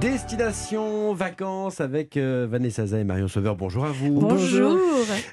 Destination vacances avec euh, Vanessa Zah et Marion Sauveur. Bonjour à vous. Bonjour.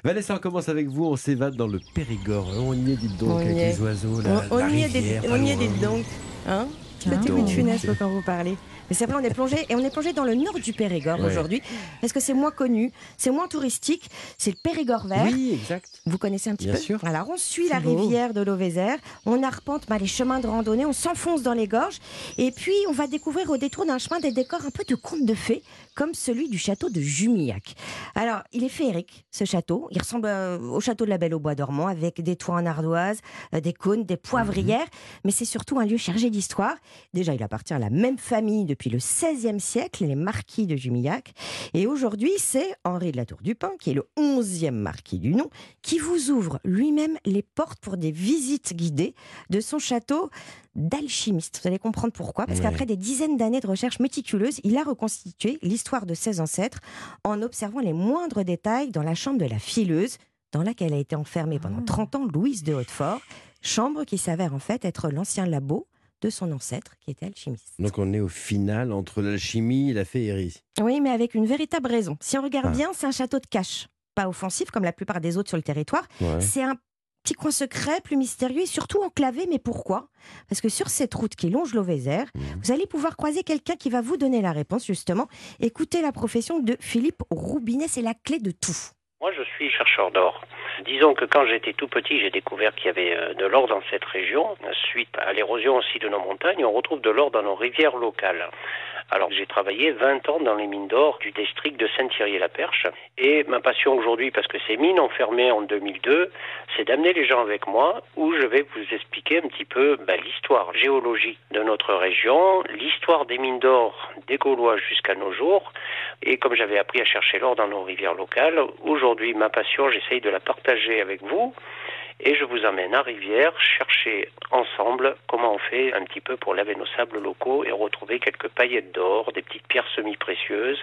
Vanessa, on commence avec vous. On s'évade dans le Périgord. On y est, dites donc, On avec les oiseaux. La, on, on la y est, rivière, des- pas on y est, loin. dites donc. Hein Petit coup de funeste quand vous parlez. Mais c'est vrai, on est plongé et on est plongé dans le nord du Périgord Ouais. aujourd'hui parce que c'est moins connu, c'est moins touristique? C'est le Périgord vert. Oui, exact. Vous connaissez un petit Bien peu? sûr. Alors, on suit la beau. rivière de l'Auvézère, on arpente bah, les chemins de randonnée, on s'enfonce dans les gorges, et puis on va découvrir au détour d'un chemin des décors un peu de contes de fées, comme celui du château de Jumillac. Alors, il est féerique, ce château. Il ressemble euh, au château de la Belle au Bois dormant, avec des toits en ardoise, euh, des cônes, des poivrières, mais c'est surtout un lieu chargé d'histoire. Déjà, il appartient à la même famille depuis le XVIe siècle, les marquis de Jumillac. Et aujourd'hui, c'est Henri de la Tour du Pin, qui est le 11e marquis du nom, qui vous ouvre lui-même les portes pour des visites guidées de son château d'alchimiste. Vous allez comprendre pourquoi. Parce Oui. qu'après des dizaines d'années de recherche méticuleuse, il a reconstitué l'histoire de ses ancêtres en observant les moindres détails dans la chambre de la fileuse, dans laquelle a été enfermée pendant Ah. 30 ans Louise de Hautefort, chambre qui s'avère en fait être l'ancien labo de son ancêtre qui était alchimiste. Donc on est au final entre l'alchimie et la féerie. Oui, mais avec une véritable raison. Si on regarde Ah. bien, c'est un château de cache. Pas offensif comme la plupart des autres sur le territoire. Ouais. C'est un petit coin secret, plus mystérieux et surtout enclavé. Mais pourquoi? Parce que sur cette route qui longe l'Auvézère, Mhm. vous allez pouvoir croiser quelqu'un qui va vous donner la réponse, justement. Écoutez la profession de Philippe Roubinet, c'est la clé de tout. Moi, je suis chercheur d'or. Disons que quand j'étais tout petit, j'ai découvert qu'il y avait euh, de l'or dans cette région. Suite à l'érosion aussi de nos montagnes, on retrouve de l'or dans nos rivières locales. Alors, j'ai travaillé 20 ans dans les mines d'or du district de Saint-Thierry-la-Perche. Et ma passion aujourd'hui, parce que ces mines ont fermé en 2002, c'est d'amener les gens avec moi où je vais vous expliquer un petit peu bah, l'histoire géologique de notre région, l'histoire des mines d'or des Gaulois jusqu'à nos jours. Et comme j'avais appris à chercher l'or dans nos rivières locales, aujourd'hui, ma passion, j'essaye de la partager avec vous. Et je vous amène à Rivière chercher ensemble comment fait un petit peu pour laver nos sables locaux et retrouver quelques paillettes d'or, des petites pierres semi-précieuses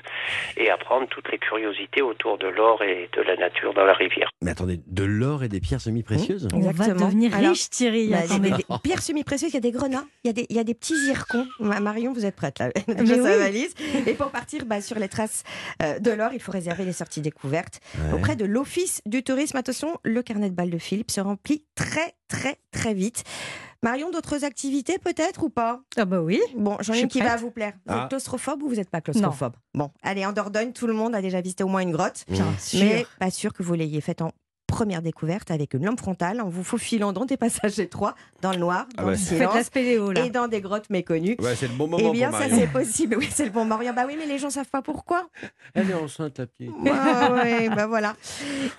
et apprendre toutes les curiosités autour de l'or et de la nature dans la rivière. Mais attendez, de l'or et des pierres semi-précieuses On va Exactement. devenir Alors, riche, Thierry. Bah, Attends, des, mais- des pierres semi-précieuses, il y a des grenats, il y a des, il y a des petits zircons. Ma- Marion, vous êtes prête là sa oui. valise. Et pour partir bah, sur les traces euh, de l'or, il faut réserver les sorties découvertes Ouais. auprès de l'Office du tourisme. Attention, le carnet de balles de Philippe se remplit très, très, très vite. Marion, d'autres activités peut-être ou pas? Ah bah oui. Bon, j'en Je ai suis une qui va vous plaire. Vous Ah. êtes claustrophobe ou vous n'êtes pas claustrophobe? Bon, allez, en Dordogne, tout le monde a déjà visité au moins une grotte. Bien Mmh. sûr. Mais pas sûr que vous l'ayez faite en première découverte avec une lampe frontale en vous faufilant dans des passages étroits, dans le noir, Ah dans le silence spéléo, là. et dans des grottes méconnues. Ouais, c'est le bon Eh moment bien, pour ça c'est possible. Oui, c'est le bon Marion. Bah oui, mais les gens savent pas pourquoi. Elle est enceinte, la petite. Ah ouais, bah voilà.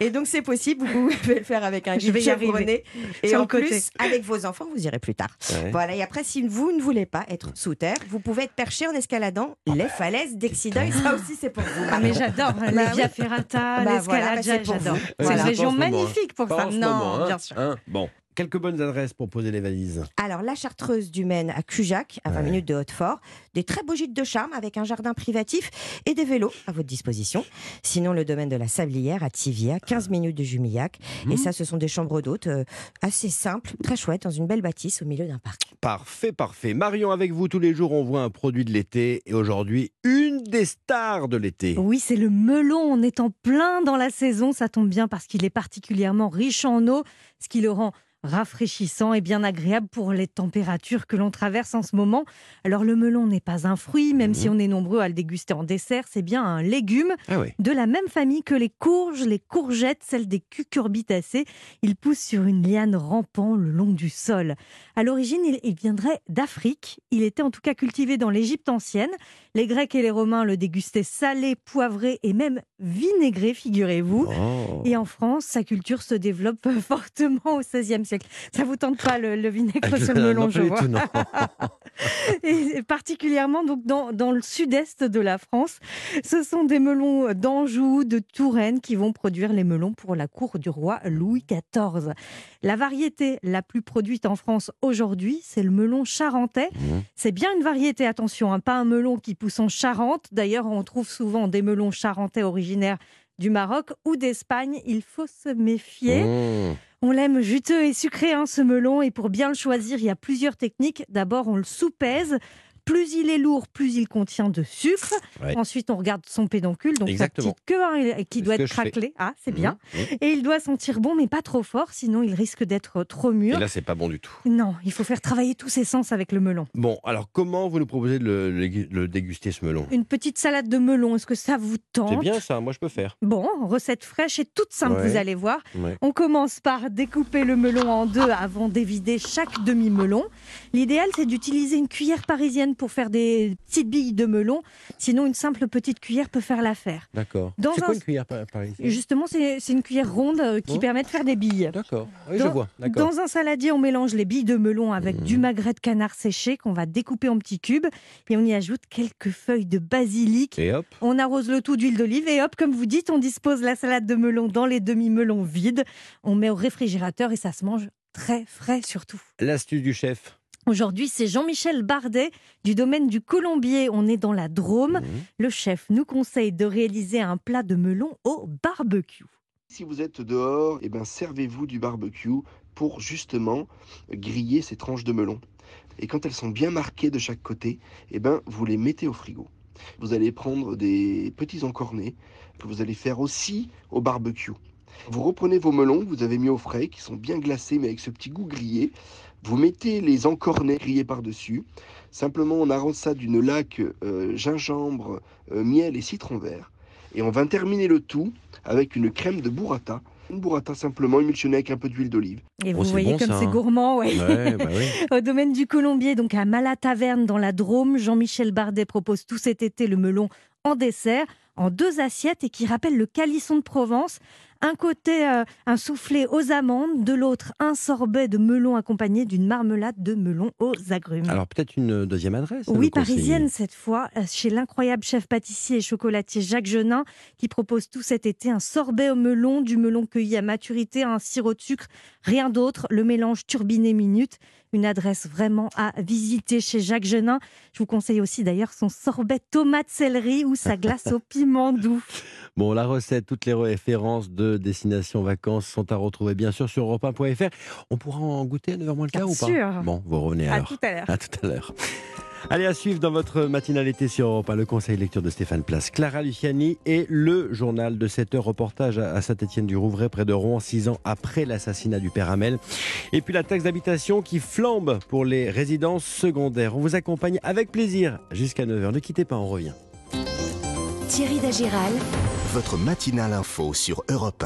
Et donc c'est possible. Vous pouvez le faire avec un Je guide vais y arriver. chevronné. Et en côté. plus, avec vos enfants, vous irez plus tard. Ouais. Voilà. Et après, si vous ne voulez pas être sous terre, vous pouvez être perché en escaladant les falaises d'Exideuil. Ça aussi, c'est pour vous. Ah mais j'adore Bah les. Via Ferrata, Bah voilà, bah l'escalade, pour j'adore. C'est une région en ce moment, magnifique pour ça. Non, moment, hein. bien sûr. Hein bon, quelques bonnes adresses pour poser les valises. Alors, la Chartreuse du Maine à Cujac, à 20 Ouais. minutes de Hautefort. Des très beaux gîtes de charme avec un jardin privatif et des vélos à votre disposition. Sinon, le domaine de la Sablière à Tivier, à 15 minutes de Jumillac. Mmh. Et ça, ce sont des chambres d'hôtes euh, assez simples, très chouettes, dans une belle bâtisse au milieu d'un parc. Parfait, parfait. Marion, avec vous, tous les jours, on voit un produit de l'été. Et aujourd'hui, une des stars de l'été. Oui, c'est le melon. On est en plein dans la saison. Ça tombe bien parce qu'il est particulièrement riche en eau, ce qui le rend rafraîchissant et bien agréable pour les températures que l'on traverse en ce moment. Alors le melon n'est pas un fruit, même si on est nombreux à le déguster en dessert, c'est bien un légume Ah oui. de la même famille que les courges, les courgettes, celles des cucurbitacées. Il pousse sur une liane rampant le long du sol. À l'origine, il, il viendrait d'Afrique. Il était en tout cas cultivé dans l'Égypte ancienne. Les Grecs et les Romains le dégustaient salé, poivré et même vinaigré, figurez-vous. Oh. Et en France, sa culture se développe fortement au XVIe siècle. Ça vous tente pas le, le vinaigre sur le melon, Non, je vois. tout, non. Et particulièrement donc dans, dans le sud-est de la France. Ce sont des melons d'Anjou, de Touraine qui vont produire les melons pour la cour du roi Louis XIV. La variété la plus produite en France aujourd'hui, c'est le melon charentais. Mmh. C'est bien une variété, attention, hein, pas un melon qui pousse en Charente. D'ailleurs, on trouve souvent des melons charentais originaires du Maroc ou d'Espagne. Il faut se méfier. Mmh. On l'aime juteux et sucré, hein, ce melon. Et pour bien le choisir, il y a plusieurs techniques. D'abord, on le soupèse. Plus il est lourd, plus il contient de sucre. Ouais. Ensuite, on regarde son pédoncule, donc sa petite queue hein, qui doit être craquelée. Ah, c'est bien. Mmh, mmh. Et il doit sentir bon, mais pas trop fort, sinon il risque d'être trop mûr. Et là, c'est pas bon du tout. Non, il faut faire travailler tous ses sens avec le melon. Bon, alors comment vous nous proposez de le, le- le déguster ce melon? Une petite salade de melon, est-ce que ça vous tente? C'est bien ça, moi je peux faire. Bon, recette fraîche et toute simple, Ouais. vous allez voir. Ouais. On commence par découper le melon en deux avant d'évider chaque demi-melon. L'idéal, c'est d'utiliser une cuillère parisienne pour faire des petites billes de melon. Sinon, une simple petite cuillère peut faire l'affaire. D'accord. Dans C'est un- quoi une cuillère par, par ici Justement, c'est une cuillère ronde euh, qui permet de faire des billes. D'accord. Oui, je vois. Dans un saladier, on mélange les billes de melon avec du magret de canard séché qu'on va découper en petits cubes et on y ajoute quelques feuilles de basilic. Et hop. On arrose le tout d'huile d'olive et hop, comme vous dites, on dispose la salade de melon dans les demi-melons vides. On met au réfrigérateur et ça se mange très frais surtout. L'astuce du chef? Aujourd'hui, c'est Jean-Michel Bardet du domaine du Colombier. On est dans la Drôme. Le chef nous conseille de réaliser un plat de melon au barbecue. Si vous êtes dehors, eh ben, servez-vous du barbecue pour justement griller ces tranches de melon. Et quand elles sont bien marquées de chaque côté, eh ben, vous les mettez au frigo. Vous allez prendre des petits encornets que vous allez faire aussi au barbecue. Vous reprenez vos melons que vous avez mis au frais, qui sont bien glacés mais avec ce petit goût grillé. Vous mettez les encornets grillés par-dessus. Simplement, on arrose ça d'une laque euh, gingembre, euh, miel et citron vert. Et on va terminer le tout avec une crème de burrata. Une burrata simplement émulsionnée avec un peu d'huile d'olive. Et Oh, vous voyez bon, comme c'est hein. gourmand, ouais. Ouais, bah oui. Au domaine du Colombier, donc à Malataverne dans la Drôme, Jean-Michel Bardet propose tout cet été le melon en dessert, en deux assiettes et qui rappelle le calisson de Provence. Un côté euh, un soufflé aux amandes, de l'autre un sorbet de melon accompagné d'une marmelade de melon aux agrumes. Alors peut-être une deuxième adresse. à Oui, parisienne cette fois, euh, chez l'incroyable chef pâtissier et chocolatier Jacques Genin, qui propose tout cet été un sorbet au melon, du melon cueilli à maturité, un sirop de sucre, rien d'autre, le mélange turbiné minute. Une adresse vraiment à visiter chez Jacques Genin. Je vous conseille aussi d'ailleurs son sorbet tomate céleri ou sa glace au piment doux. Bon, la recette, toutes les références de Destination Vacances sont à retrouver bien sûr sur europe 1.fr. On pourra en goûter à 9h moins le quart Bien ou pas? sûr. Bon, vous revenez À alors. tout à l'heure. À tout à l'heure. Allez, à suivre dans votre matinale été sur Europe 1, le conseil lecture de Stéphane Place, Clara Luciani et le journal de 7 heures, reportage à Saint-Étienne-du-Rouvray, près de Rouen, 6 ans après l'assassinat du père Hamel. Et puis la taxe d'habitation qui flambe pour les résidences secondaires. On vous accompagne avec plaisir jusqu'à 9h. Ne quittez pas, on revient. Thierry Dagiral, Votre matinale info sur Europe 1.